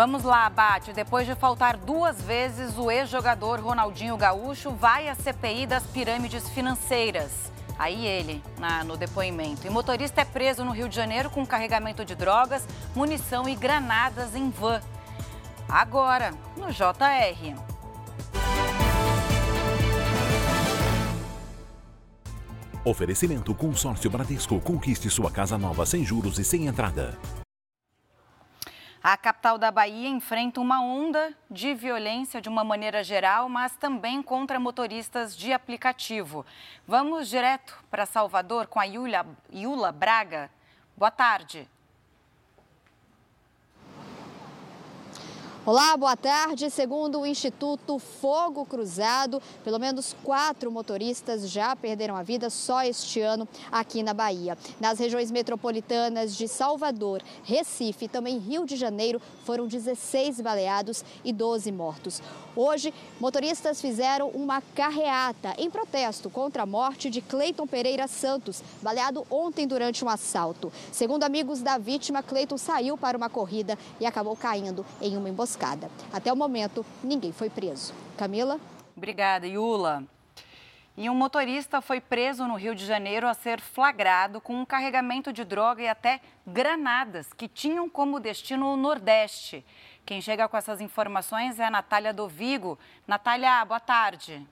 Vamos lá, Bate. Depois de faltar duas vezes, o ex-jogador Ronaldinho Gaúcho vai à CPI das pirâmides financeiras. Aí ele, na, no depoimento. E motorista é preso no Rio de Janeiro com carregamento de drogas, munição e granadas em van. Agora, no JR. Oferecimento Consórcio Bradesco. Conquiste sua casa nova sem juros e sem entrada. A capital da Bahia enfrenta uma onda de violência de uma maneira geral, mas também contra motoristas de aplicativo. Vamos direto para Salvador com a Yula, Yula Braga. Boa tarde. Olá, boa tarde. Segundo o Instituto Fogo Cruzado, pelo menos quatro motoristas já perderam a vida só este ano aqui na Bahia. Nas regiões metropolitanas de Salvador, Recife e também Rio de Janeiro, foram 16 baleados e 12 mortos. Hoje, motoristas fizeram uma carreata em protesto contra a morte de Cleiton Pereira Santos, baleado ontem durante um assalto. Segundo amigos da vítima, Cleiton saiu para uma corrida e acabou caindo em uma emboscada. Até o momento, ninguém foi preso. Camila? Obrigada, Yula. E um motorista foi preso no Rio de Janeiro a ser flagrado com um carregamento de droga e até granadas que tinham como destino o Nordeste. Quem chega com essas informações é a Natália Dovigo. Natália, boa tarde.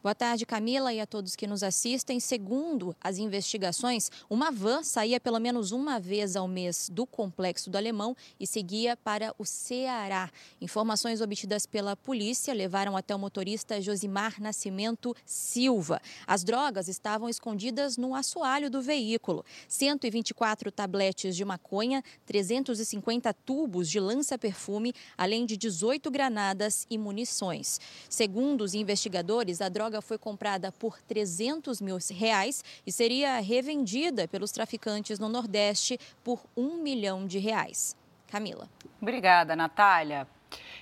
Boa tarde, Camila, e a todos que nos assistem. Segundo as investigações, uma van saía pelo menos uma vez ao mês do Complexo do Alemão e seguia para o Ceará. Informações obtidas pela polícia levaram até o motorista Josimar Nascimento Silva. As drogas estavam escondidas no assoalho do veículo. 124 tabletes de maconha, 350 tubos de lança-perfume, além de 18 granadas e munições. Segundo os investigadores, a droga droga foi comprada por 300 mil reais e seria revendida pelos traficantes no Nordeste por um milhão de reais. Camila. Obrigada, Natália.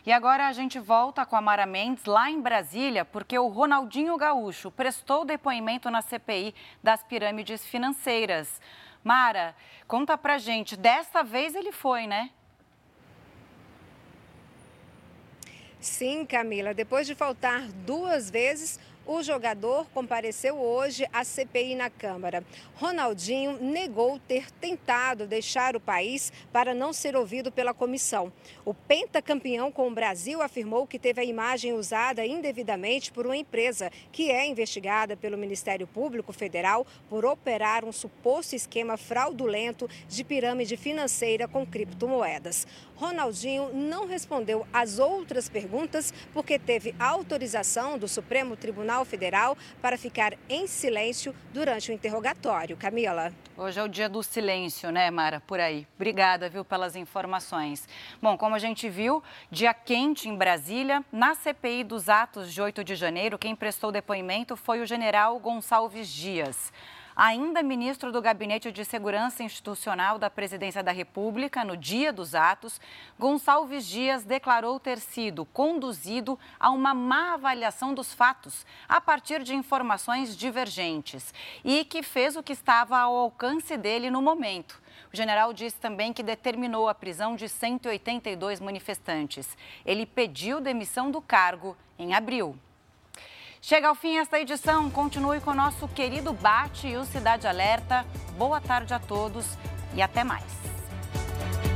E agora a gente volta com a Mara Mendes lá em Brasília, porque o Ronaldinho Gaúcho prestou depoimento na CPI das pirâmides financeiras. Mara, conta pra gente, dessa vez ele foi, né? Sim, Camila. Depois de faltar duas vezes, o jogador compareceu hoje à CPI na Câmara. Ronaldinho negou ter tentado deixar o país para não ser ouvido pela comissão. O pentacampeão com o Brasil afirmou que teve a imagem usada indevidamente por uma empresa que é investigada pelo Ministério Público Federal por operar um suposto esquema fraudulento de pirâmide financeira com criptomoedas. Ronaldinho não respondeu às outras perguntas porque teve autorização do Supremo Tribunal Federal para ficar em silêncio durante o interrogatório. Camila. Hoje é o dia do silêncio, né, Mara? Por aí. Obrigada, viu, pelas informações. Bom, como a gente viu, dia quente em Brasília. Na CPI dos atos de 8 de janeiro, quem prestou depoimento foi o general Gonçalves Dias. Ainda ministro do Gabinete de Segurança Institucional da Presidência da República, no dia dos atos, Gonçalves Dias declarou ter sido conduzido a uma má avaliação dos fatos a partir de informações divergentes e que fez o que estava ao alcance dele no momento. O general disse também que determinou a prisão de 182 manifestantes. Ele pediu demissão do cargo em abril. Chega ao fim esta edição. Continue com o nosso querido Bate e o Cidade Alerta. Boa tarde a todos e até mais.